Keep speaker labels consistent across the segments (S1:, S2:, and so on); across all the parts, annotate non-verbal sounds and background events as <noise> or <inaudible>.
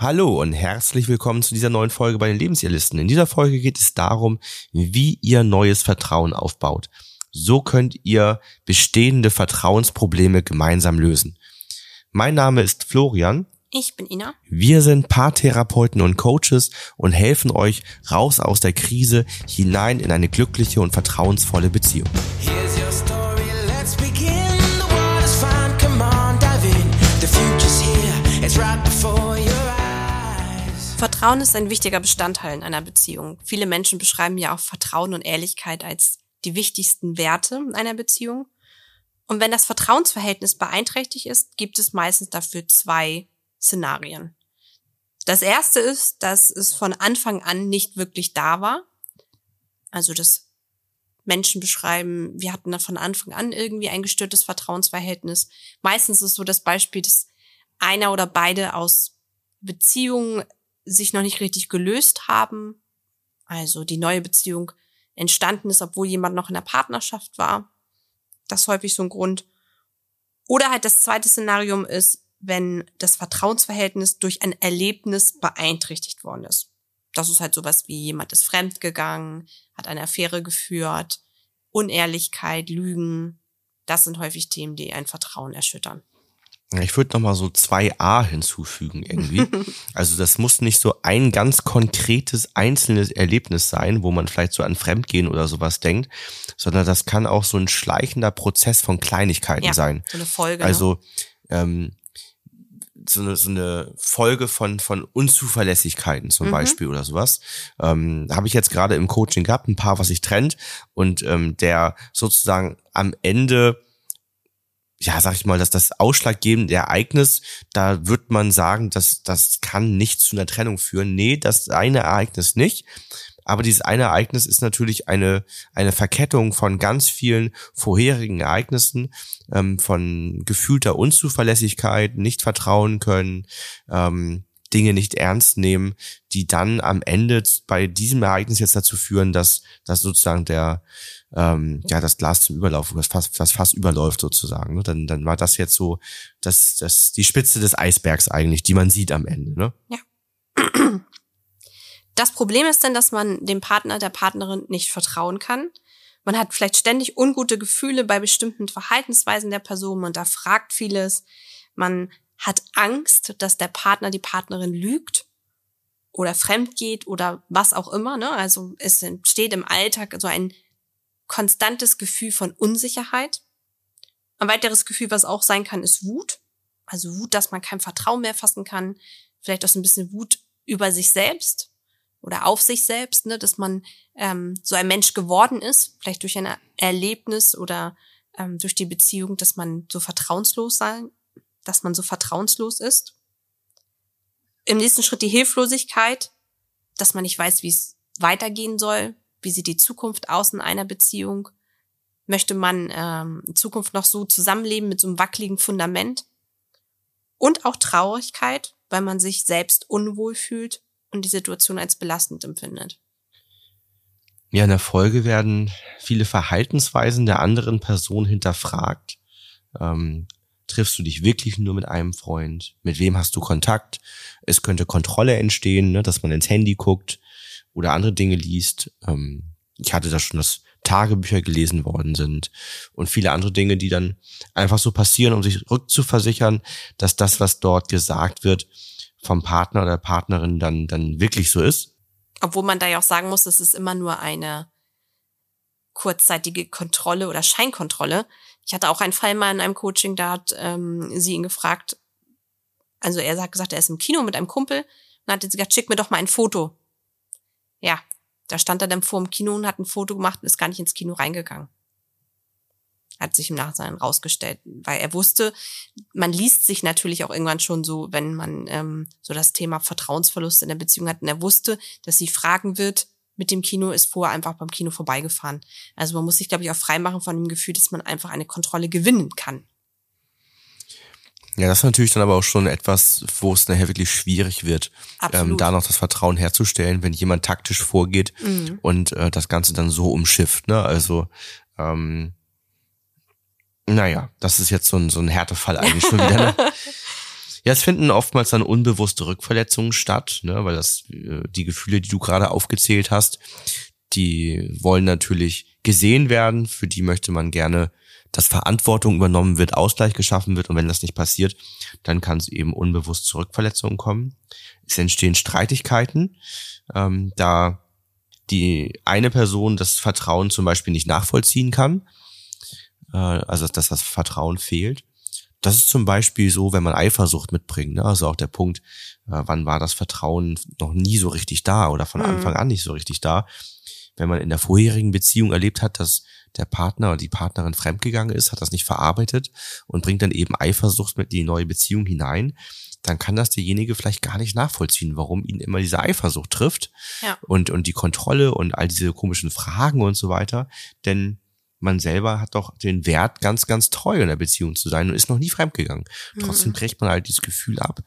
S1: Hallo und herzlich willkommen zu dieser neuen Folge bei den Lebensirrlisten. In dieser Folge geht es darum, wie ihr neues Vertrauen aufbaut. So könnt ihr bestehende Vertrauensprobleme gemeinsam lösen. Mein Name ist Florian.
S2: Ich bin Ina.
S1: Wir sind Paartherapeuten und Coaches und helfen euch raus aus der Krise hinein in eine glückliche und vertrauensvolle Beziehung. Here's
S2: Vertrauen ist ein wichtiger Bestandteil in einer Beziehung. Viele Menschen beschreiben ja auch Vertrauen und Ehrlichkeit als die wichtigsten Werte einer Beziehung. Und wenn das Vertrauensverhältnis beeinträchtigt ist, gibt es meistens dafür zwei Szenarien. Das erste ist, dass es von Anfang an nicht wirklich da war. Also, dass Menschen beschreiben, wir hatten da von Anfang an irgendwie ein gestörtes Vertrauensverhältnis. Meistens ist so das Beispiel, dass einer oder beide aus Beziehungen sich noch nicht richtig gelöst haben, also die neue Beziehung entstanden ist, obwohl jemand noch in der Partnerschaft war. Das ist häufig so ein Grund. Oder halt das zweite Szenarium ist, wenn das Vertrauensverhältnis durch ein Erlebnis beeinträchtigt worden ist. Das ist halt sowas wie jemand ist fremdgegangen, hat eine Affäre geführt, Unehrlichkeit, Lügen. Das sind häufig Themen, die ein Vertrauen erschüttern.
S1: Ich würde noch mal so zwei A hinzufügen irgendwie. <laughs> also das muss nicht so ein ganz konkretes einzelnes Erlebnis sein, wo man vielleicht so an Fremdgehen oder sowas denkt, sondern das kann auch so ein schleichender Prozess von Kleinigkeiten ja, sein.
S2: So eine Folge.
S1: Also ne? ähm, so eine, so eine Folge von, von Unzuverlässigkeiten zum mhm. Beispiel oder sowas. Ähm, Habe ich jetzt gerade im Coaching gehabt, ein paar, was sich trennt und ähm, der sozusagen am Ende ja, sag ich mal, dass das ausschlaggebende Ereignis, da wird man sagen, dass das kann nicht zu einer Trennung führen. Nee, das eine Ereignis nicht. Aber dieses eine Ereignis ist natürlich eine, eine Verkettung von ganz vielen vorherigen Ereignissen, ähm, von gefühlter Unzuverlässigkeit, nicht vertrauen können, ähm, Dinge nicht ernst nehmen, die dann am Ende bei diesem Ereignis jetzt dazu führen, dass, dass sozusagen der, ähm, ja, das Glas zum Überlauf, das fast, das fast überläuft sozusagen. Ne? Dann, dann war das jetzt so, das, das, die Spitze des Eisbergs eigentlich, die man sieht am Ende. Ne?
S2: Ja. Das Problem ist dann, dass man dem Partner, der Partnerin nicht vertrauen kann. Man hat vielleicht ständig ungute Gefühle bei bestimmten Verhaltensweisen der Person. Man da fragt vieles. Man hat Angst, dass der Partner, die Partnerin lügt oder fremd geht oder was auch immer. Ne? Also es entsteht im Alltag so ein konstantes Gefühl von Unsicherheit. Ein weiteres Gefühl, was auch sein kann, ist Wut. Also Wut, dass man kein Vertrauen mehr fassen kann. Vielleicht auch so ein bisschen Wut über sich selbst oder auf sich selbst, ne? dass man ähm, so ein Mensch geworden ist, vielleicht durch ein Erlebnis oder ähm, durch die Beziehung, dass man so vertrauenslos sein, dass man so vertrauenslos ist. Im nächsten Schritt die Hilflosigkeit, dass man nicht weiß, wie es weitergehen soll, wie sieht die Zukunft aus in einer Beziehung? Möchte man ähm, in Zukunft noch so zusammenleben mit so einem wackeligen Fundament? Und auch Traurigkeit, weil man sich selbst unwohl fühlt und die Situation als belastend empfindet.
S1: Ja, in der Folge werden viele Verhaltensweisen der anderen Person hinterfragt. Ähm, triffst du dich wirklich nur mit einem Freund? Mit wem hast du Kontakt? Es könnte Kontrolle entstehen, ne, dass man ins Handy guckt oder andere Dinge liest. Ähm, ich hatte da schon, dass Tagebücher gelesen worden sind und viele andere Dinge, die dann einfach so passieren, um sich rückzuversichern, dass das, was dort gesagt wird, vom Partner oder Partnerin dann, dann wirklich so ist.
S2: Obwohl man da ja auch sagen muss, es ist immer nur eine kurzzeitige Kontrolle oder Scheinkontrolle. Ich hatte auch einen Fall mal in einem Coaching, da hat ähm, sie ihn gefragt, also er hat gesagt, er ist im Kino mit einem Kumpel und hat sie gesagt, schick mir doch mal ein Foto ja, da stand er dann vor dem Kino und hat ein Foto gemacht und ist gar nicht ins Kino reingegangen. Hat sich im Nachhinein rausgestellt, weil er wusste, man liest sich natürlich auch irgendwann schon so, wenn man ähm, so das Thema Vertrauensverlust in der Beziehung hat. Und er wusste, dass sie fragen wird, mit dem Kino ist vorher einfach beim Kino vorbeigefahren. Also man muss sich, glaube ich, auch freimachen von dem Gefühl, dass man einfach eine Kontrolle gewinnen kann.
S1: Ja, das ist natürlich dann aber auch schon etwas, wo es nachher wirklich schwierig wird, ähm, da noch das Vertrauen herzustellen, wenn jemand taktisch vorgeht mhm. und äh, das Ganze dann so umschifft. Ne? Also ähm, naja, das ist jetzt so ein, so ein Härtefall eigentlich schon wieder. Ne? <laughs> Ja, es finden oftmals dann unbewusste Rückverletzungen statt, ne, weil das äh, die Gefühle, die du gerade aufgezählt hast, die wollen natürlich gesehen werden, für die möchte man gerne, dass Verantwortung übernommen wird, Ausgleich geschaffen wird und wenn das nicht passiert, dann kann es eben unbewusst zu Rückverletzungen kommen. Es entstehen Streitigkeiten, ähm, da die eine Person das Vertrauen zum Beispiel nicht nachvollziehen kann, äh, also dass das Vertrauen fehlt. Das ist zum Beispiel so, wenn man Eifersucht mitbringt. Ne? Also auch der Punkt, äh, wann war das Vertrauen noch nie so richtig da oder von mhm. Anfang an nicht so richtig da. Wenn man in der vorherigen Beziehung erlebt hat, dass der Partner oder die Partnerin fremdgegangen ist, hat das nicht verarbeitet und bringt dann eben Eifersucht mit in die neue Beziehung hinein, dann kann das derjenige vielleicht gar nicht nachvollziehen, warum ihn immer diese Eifersucht trifft ja. und, und die Kontrolle und all diese komischen Fragen und so weiter. Denn man selber hat doch den Wert, ganz, ganz treu in der Beziehung zu sein und ist noch nie fremdgegangen. Mhm. Trotzdem kriegt man halt dieses Gefühl ab,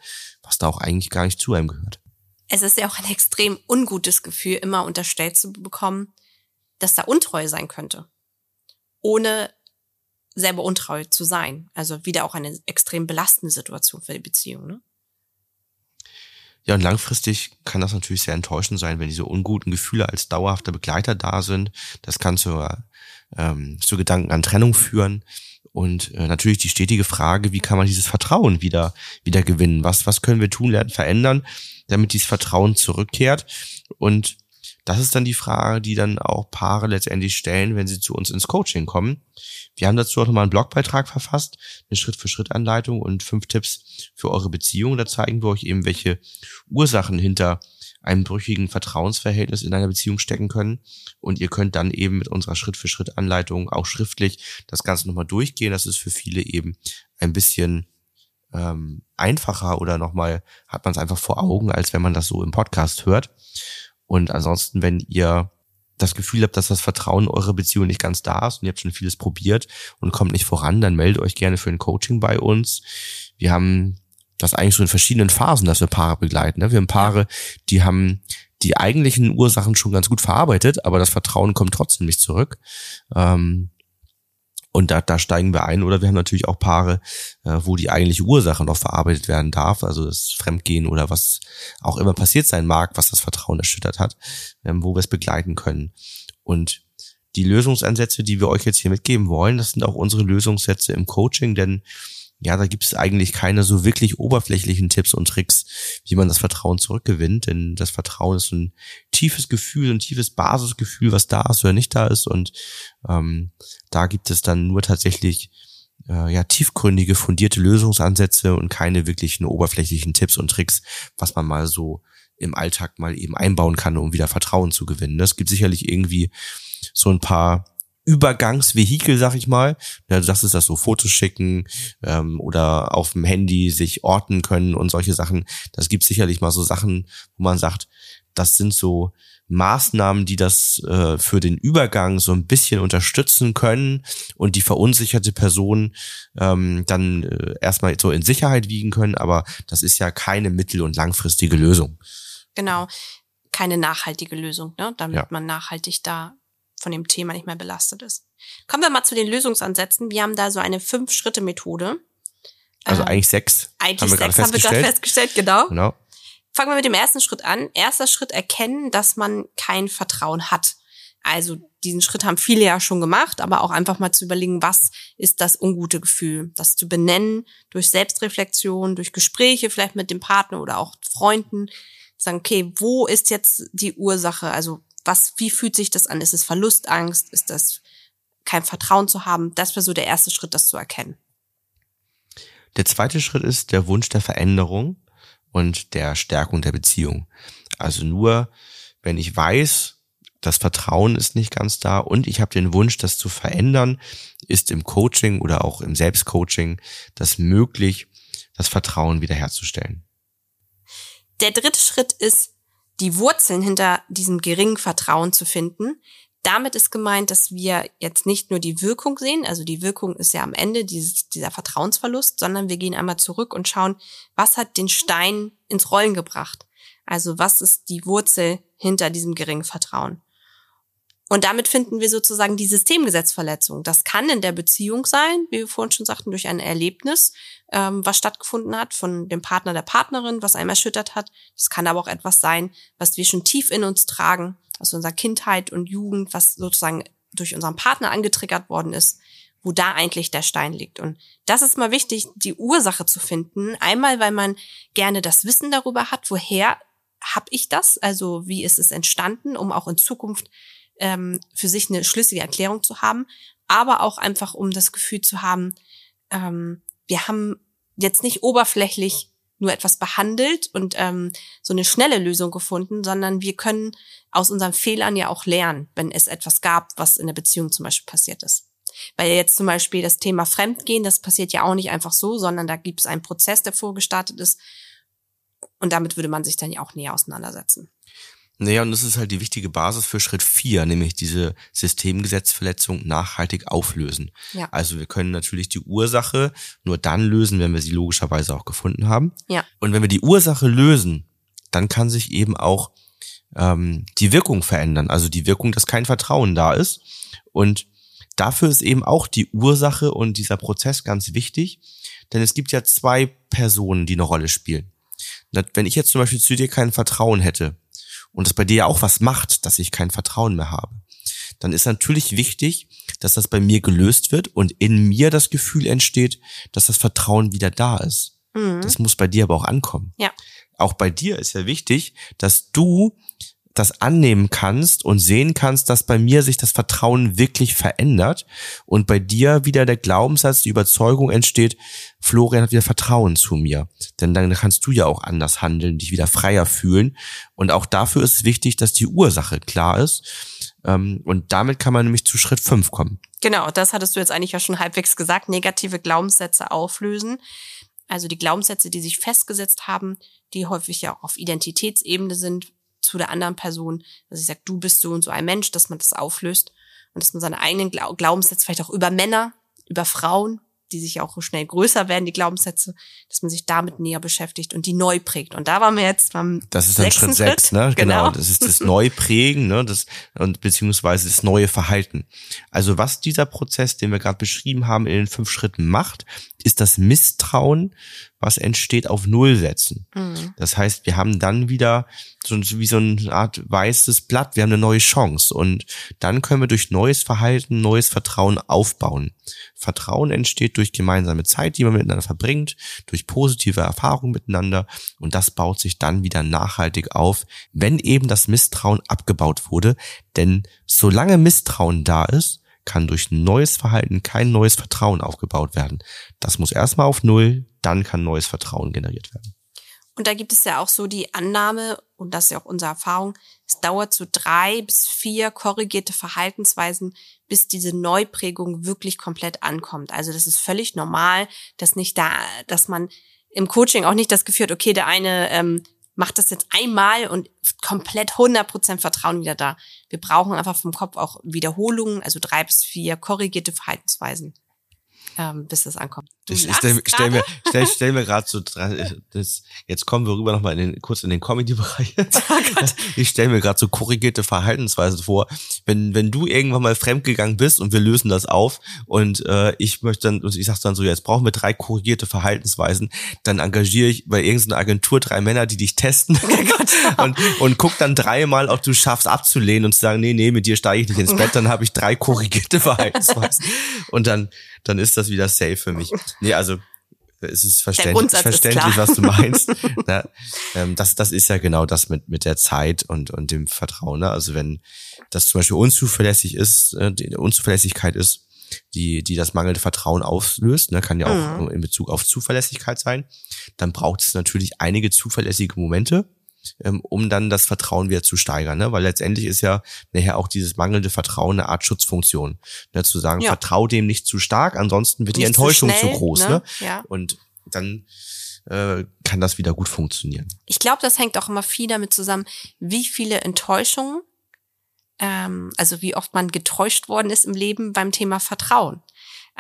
S1: was da auch eigentlich gar nicht zu einem gehört.
S2: Es ist ja auch ein extrem ungutes Gefühl, immer unterstellt zu bekommen, dass da untreu sein könnte. Ohne selber untreu zu sein. Also wieder auch eine extrem belastende Situation für die Beziehung. Ne?
S1: Ja, und langfristig kann das natürlich sehr enttäuschend sein, wenn diese unguten Gefühle als dauerhafter Begleiter da sind. Das kann zu, ähm, zu Gedanken an Trennung führen. Und äh, natürlich die stetige Frage, wie kann man dieses Vertrauen wieder, wieder gewinnen? Was, was können wir tun, lernen, verändern, damit dieses Vertrauen zurückkehrt? Und das ist dann die Frage, die dann auch Paare letztendlich stellen, wenn sie zu uns ins Coaching kommen. Wir haben dazu auch nochmal einen Blogbeitrag verfasst, eine Schritt-für-Schritt-Anleitung und fünf Tipps für eure Beziehung. Da zeigen wir euch eben, welche Ursachen hinter einem brüchigen Vertrauensverhältnis in einer Beziehung stecken können. Und ihr könnt dann eben mit unserer Schritt-für-Schritt-Anleitung auch schriftlich das Ganze nochmal durchgehen. Das ist für viele eben ein bisschen ähm, einfacher oder nochmal hat man es einfach vor Augen, als wenn man das so im Podcast hört. Und ansonsten, wenn ihr das Gefühl habt, dass das Vertrauen in eure Beziehung nicht ganz da ist und ihr habt schon vieles probiert und kommt nicht voran, dann meldet euch gerne für ein Coaching bei uns. Wir haben das eigentlich so in verschiedenen Phasen, dass wir Paare begleiten. Ne? Wir haben Paare, die haben die eigentlichen Ursachen schon ganz gut verarbeitet, aber das Vertrauen kommt trotzdem nicht zurück. Ähm, und da, da steigen wir ein. Oder wir haben natürlich auch Paare, äh, wo die eigentliche Ursache noch verarbeitet werden darf, also das Fremdgehen oder was auch immer passiert sein mag, was das Vertrauen erschüttert hat, ähm, wo wir es begleiten können. Und die Lösungsansätze, die wir euch jetzt hier mitgeben wollen, das sind auch unsere Lösungssätze im Coaching, denn ja, da gibt es eigentlich keine so wirklich oberflächlichen Tipps und Tricks, wie man das Vertrauen zurückgewinnt. Denn das Vertrauen ist ein tiefes Gefühl, ein tiefes Basisgefühl, was da ist oder nicht da ist. Und ähm, da gibt es dann nur tatsächlich äh, ja tiefgründige, fundierte Lösungsansätze und keine wirklichen oberflächlichen Tipps und Tricks, was man mal so im Alltag mal eben einbauen kann, um wieder Vertrauen zu gewinnen. Das gibt sicherlich irgendwie so ein paar Übergangsvehikel, sag ich mal. Ja, du sagst es, das so Fotos schicken ähm, oder auf dem Handy sich orten können und solche Sachen. Das gibt sicherlich mal so Sachen, wo man sagt, das sind so Maßnahmen, die das äh, für den Übergang so ein bisschen unterstützen können und die verunsicherte Person ähm, dann äh, erstmal so in Sicherheit wiegen können, aber das ist ja keine mittel- und langfristige Lösung.
S2: Genau, keine nachhaltige Lösung, ne? damit ja. man nachhaltig da von dem Thema nicht mehr belastet ist. Kommen wir mal zu den Lösungsansätzen. Wir haben da so eine Fünf-Schritte-Methode.
S1: Also ähm, eigentlich sechs.
S2: Eigentlich haben wir sechs haben wir gerade festgestellt, genau. genau. Fangen wir mit dem ersten Schritt an. Erster Schritt erkennen, dass man kein Vertrauen hat. Also diesen Schritt haben viele ja schon gemacht, aber auch einfach mal zu überlegen, was ist das ungute Gefühl? Das zu benennen durch Selbstreflexion, durch Gespräche vielleicht mit dem Partner oder auch Freunden. Sagen, okay, wo ist jetzt die Ursache? Also was, wie fühlt sich das an? Ist es Verlustangst? Ist das kein Vertrauen zu haben? Das wäre so der erste Schritt, das zu erkennen.
S1: Der zweite Schritt ist der Wunsch der Veränderung und der Stärkung der Beziehung. Also nur, wenn ich weiß, das Vertrauen ist nicht ganz da und ich habe den Wunsch, das zu verändern, ist im Coaching oder auch im Selbstcoaching das möglich, das Vertrauen wiederherzustellen.
S2: Der dritte Schritt ist die Wurzeln hinter diesem geringen Vertrauen zu finden. Damit ist gemeint, dass wir jetzt nicht nur die Wirkung sehen, also die Wirkung ist ja am Ende dieses, dieser Vertrauensverlust, sondern wir gehen einmal zurück und schauen, was hat den Stein ins Rollen gebracht? Also was ist die Wurzel hinter diesem geringen Vertrauen? Und damit finden wir sozusagen die Systemgesetzverletzung. Das kann in der Beziehung sein, wie wir vorhin schon sagten, durch ein Erlebnis, ähm, was stattgefunden hat von dem Partner der Partnerin, was einem erschüttert hat. Das kann aber auch etwas sein, was wir schon tief in uns tragen, aus unserer Kindheit und Jugend, was sozusagen durch unseren Partner angetriggert worden ist, wo da eigentlich der Stein liegt. Und das ist mal wichtig, die Ursache zu finden. Einmal, weil man gerne das Wissen darüber hat, woher habe ich das, also wie ist es entstanden, um auch in Zukunft ähm, für sich eine schlüssige Erklärung zu haben, aber auch einfach, um das Gefühl zu haben, ähm, wir haben jetzt nicht oberflächlich nur etwas behandelt und ähm, so eine schnelle Lösung gefunden, sondern wir können aus unseren Fehlern ja auch lernen, wenn es etwas gab, was in der Beziehung zum Beispiel passiert ist. Weil jetzt zum Beispiel das Thema Fremdgehen, das passiert ja auch nicht einfach so, sondern da gibt es einen Prozess, der vorgestartet ist. Und damit würde man sich dann ja auch näher auseinandersetzen.
S1: Naja, und das ist halt die wichtige Basis für Schritt vier, nämlich diese Systemgesetzverletzung nachhaltig auflösen. Ja. Also wir können natürlich die Ursache nur dann lösen, wenn wir sie logischerweise auch gefunden haben.
S2: Ja.
S1: Und wenn wir die Ursache lösen, dann kann sich eben auch ähm, die Wirkung verändern. Also die Wirkung, dass kein Vertrauen da ist. Und dafür ist eben auch die Ursache und dieser Prozess ganz wichtig, denn es gibt ja zwei Personen, die eine Rolle spielen. Wenn ich jetzt zum Beispiel zu dir kein Vertrauen hätte, und das bei dir ja auch was macht, dass ich kein Vertrauen mehr habe, dann ist natürlich wichtig, dass das bei mir gelöst wird und in mir das Gefühl entsteht, dass das Vertrauen wieder da ist. Mhm. Das muss bei dir aber auch ankommen.
S2: Ja.
S1: Auch bei dir ist ja wichtig, dass du das annehmen kannst und sehen kannst, dass bei mir sich das Vertrauen wirklich verändert und bei dir wieder der Glaubenssatz, die Überzeugung entsteht, Florian hat wieder Vertrauen zu mir. Denn dann kannst du ja auch anders handeln, dich wieder freier fühlen. Und auch dafür ist es wichtig, dass die Ursache klar ist. Ähm, und damit kann man nämlich zu Schritt fünf kommen.
S2: Genau, das hattest du jetzt eigentlich ja schon halbwegs gesagt. Negative Glaubenssätze auflösen. Also die Glaubenssätze, die sich festgesetzt haben, die häufig ja auch auf Identitätsebene sind, zu der anderen Person, dass ich sage, du bist so und so ein Mensch, dass man das auflöst und dass man seine eigenen Glaubenssätze vielleicht auch über Männer, über Frauen, die sich auch schnell größer werden, die Glaubenssätze, dass man sich damit näher beschäftigt und die neu prägt. Und da waren wir jetzt beim
S1: Das ist dann Schritt sechs, ne? Genau. genau. Das ist das <laughs> Neuprägen, ne? Das, und beziehungsweise das neue Verhalten. Also was dieser Prozess, den wir gerade beschrieben haben, in den fünf Schritten macht, ist das Misstrauen was entsteht, auf Null setzen. Mhm. Das heißt, wir haben dann wieder so wie so eine Art weißes Blatt, wir haben eine neue Chance und dann können wir durch neues Verhalten, neues Vertrauen aufbauen. Vertrauen entsteht durch gemeinsame Zeit, die man miteinander verbringt, durch positive Erfahrungen miteinander und das baut sich dann wieder nachhaltig auf, wenn eben das Misstrauen abgebaut wurde, denn solange Misstrauen da ist, kann durch neues Verhalten kein neues Vertrauen aufgebaut werden. Das muss erstmal auf Null, dann kann neues Vertrauen generiert werden.
S2: Und da gibt es ja auch so die Annahme, und das ist ja auch unsere Erfahrung, es dauert so drei bis vier korrigierte Verhaltensweisen, bis diese Neuprägung wirklich komplett ankommt. Also das ist völlig normal, dass nicht da, dass man im Coaching auch nicht das Gefühl hat, okay, der eine ähm, macht das jetzt einmal und komplett 100% Vertrauen wieder da. Wir brauchen einfach vom Kopf auch Wiederholungen, also drei bis vier korrigierte Verhaltensweisen ähm, bis das ankommt.
S1: Du ich stell, stell mir, stell, stell mir gerade so, das, jetzt kommen wir rüber nochmal in den, kurz in den Comedy-Bereich. <laughs> Oh ich stelle mir gerade so korrigierte Verhaltensweisen vor. Wenn, wenn du irgendwann mal fremdgegangen bist und wir lösen das auf und äh, ich möchte dann, und ich sag dann so, jetzt brauchen wir drei korrigierte Verhaltensweisen, dann engagiere ich bei irgendeiner Agentur drei Männer, die dich testen oh <laughs> und, und guck dann dreimal, ob du schaffst abzulehnen und zu sagen, nee, nee, mit dir steige ich nicht ins Bett, dann habe ich drei korrigierte <laughs> Verhaltensweisen. Und dann dann ist das wieder safe für mich. Nee, also es ist verständlich, verständlich was du meinst. <laughs> ja, ähm, das, das ist ja genau das mit, mit der Zeit und, und dem Vertrauen. Ne? Also wenn das zum Beispiel unzuverlässig ist, äh, die Unzuverlässigkeit ist, die, die das mangelnde Vertrauen auslöst, ne, kann ja auch mhm. in Bezug auf Zuverlässigkeit sein, dann braucht es natürlich einige zuverlässige Momente, um dann das Vertrauen wieder zu steigern. Ne? Weil letztendlich ist ja nachher auch dieses mangelnde Vertrauen eine Art Schutzfunktion. Ne? Zu sagen, ja. vertrau dem nicht zu stark, ansonsten wird nicht die Enttäuschung zu, schnell, zu groß. Ne? ne? Ja. Und dann äh, kann das wieder gut funktionieren.
S2: Ich glaube, das hängt auch immer viel damit zusammen, wie viele Enttäuschungen, ähm, also wie oft man getäuscht worden ist im Leben beim Thema Vertrauen.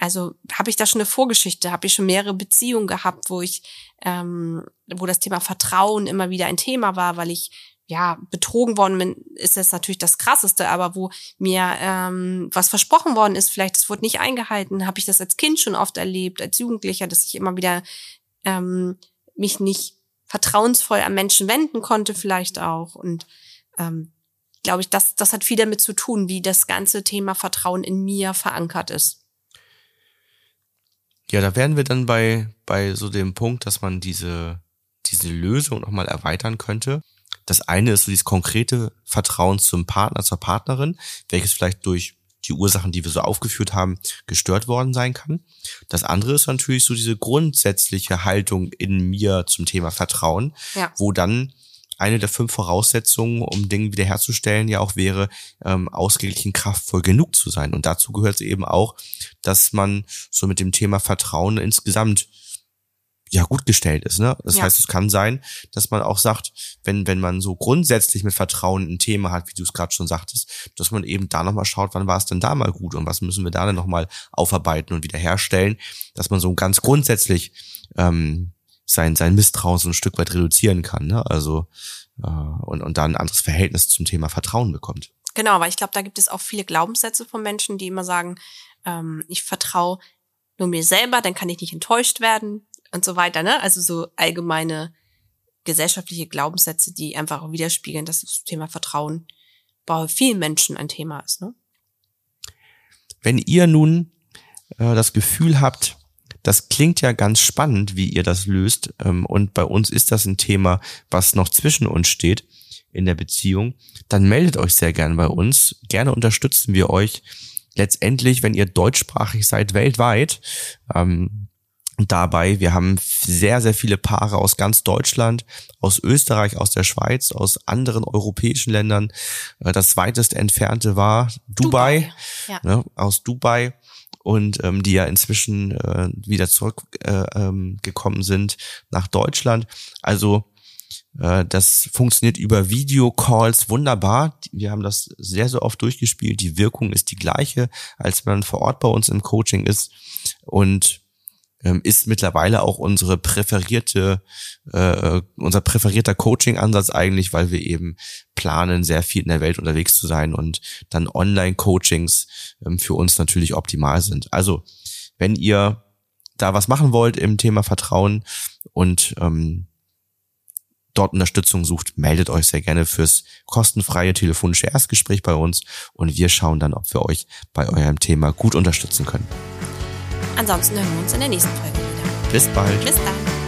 S2: Also habe ich da schon eine Vorgeschichte, habe ich schon mehrere Beziehungen gehabt, wo ich, ähm, wo das Thema Vertrauen immer wieder ein Thema war, weil ich ja, betrogen worden bin, ist jetzt natürlich das Krasseste, aber wo mir ähm, was versprochen worden ist, vielleicht das wurde nicht eingehalten, habe ich das als Kind schon oft erlebt, als Jugendlicher, dass ich immer wieder ähm, mich nicht vertrauensvoll an Menschen wenden konnte, vielleicht auch. Und ähm, glaube ich, das, das hat viel damit zu tun, wie das ganze Thema Vertrauen in mir verankert ist.
S1: Ja, da wären wir dann bei, bei so dem Punkt, dass man diese, diese Lösung nochmal erweitern könnte. Das eine ist so dieses konkrete Vertrauen zum Partner, zur Partnerin, welches vielleicht durch die Ursachen, die wir so aufgeführt haben, gestört worden sein kann. Das andere ist natürlich so diese grundsätzliche Haltung in mir zum Thema Vertrauen, ja. wo dann eine der fünf Voraussetzungen, um Dinge wiederherzustellen, ja auch wäre, ähm, ausgeglichen kraftvoll genug zu sein. Und dazu gehört es eben auch, dass man so mit dem Thema Vertrauen insgesamt ja gut gestellt ist. Ne? Das ja. heißt, es kann sein, dass man auch sagt, wenn wenn man so grundsätzlich mit Vertrauen ein Thema hat, wie du es gerade schon sagtest, dass man eben da nochmal schaut, wann war es denn da mal gut und was müssen wir da denn nochmal aufarbeiten und wiederherstellen, dass man so ganz grundsätzlich ähm, sein sein Misstrauen so ein Stück weit reduzieren kann. Ne? Also äh, und und da ein anderes Verhältnis zum Thema Vertrauen bekommt.
S2: Genau, weil ich glaube, da gibt es auch viele Glaubenssätze von Menschen, die immer sagen, ähm, ich vertraue nur mir selber, dann kann ich nicht enttäuscht werden und so weiter, ne? Also so allgemeine gesellschaftliche Glaubenssätze, die einfach widerspiegeln, dass das Thema Vertrauen bei vielen Menschen ein Thema ist, ne?
S1: Wenn ihr nun äh, das Gefühl habt, das klingt ja ganz spannend, wie ihr das löst, ähm, und bei uns ist das ein Thema, was noch zwischen uns steht in der Beziehung, dann meldet euch sehr gern bei uns. Gerne unterstützen wir euch letztendlich, wenn ihr deutschsprachig seid, weltweit. Ähm, dabei. Wir haben sehr, sehr viele Paare aus ganz Deutschland, aus Österreich, aus der Schweiz, aus anderen europäischen Ländern. Äh, das weitest entfernte war Dubai, Dubai. Ja. Ne, aus Dubai und ähm, die ja inzwischen äh, wieder zurückgekommen äh, ähm, sind nach Deutschland. Also äh, das funktioniert über Videocalls wunderbar. Wir haben das sehr, sehr oft durchgespielt. Die Wirkung ist die gleiche, als wenn man vor Ort bei uns im Coaching ist. Und ähm, ist mittlerweile auch unsere präferierte, äh, unser präferierter Coaching-Ansatz eigentlich, weil wir eben planen, sehr viel in der Welt unterwegs zu sein und dann Online-Coachings ähm, für uns natürlich optimal sind. Also, wenn ihr da was machen wollt im Thema Vertrauen und ähm, dort Unterstützung sucht, meldet euch sehr gerne fürs kostenfreie telefonische Erstgespräch bei uns und wir schauen dann, ob wir euch bei eurem Thema gut unterstützen können.
S2: Ansonsten hören wir uns in der nächsten Folge wieder.
S1: Bis bald.
S2: Bis dann.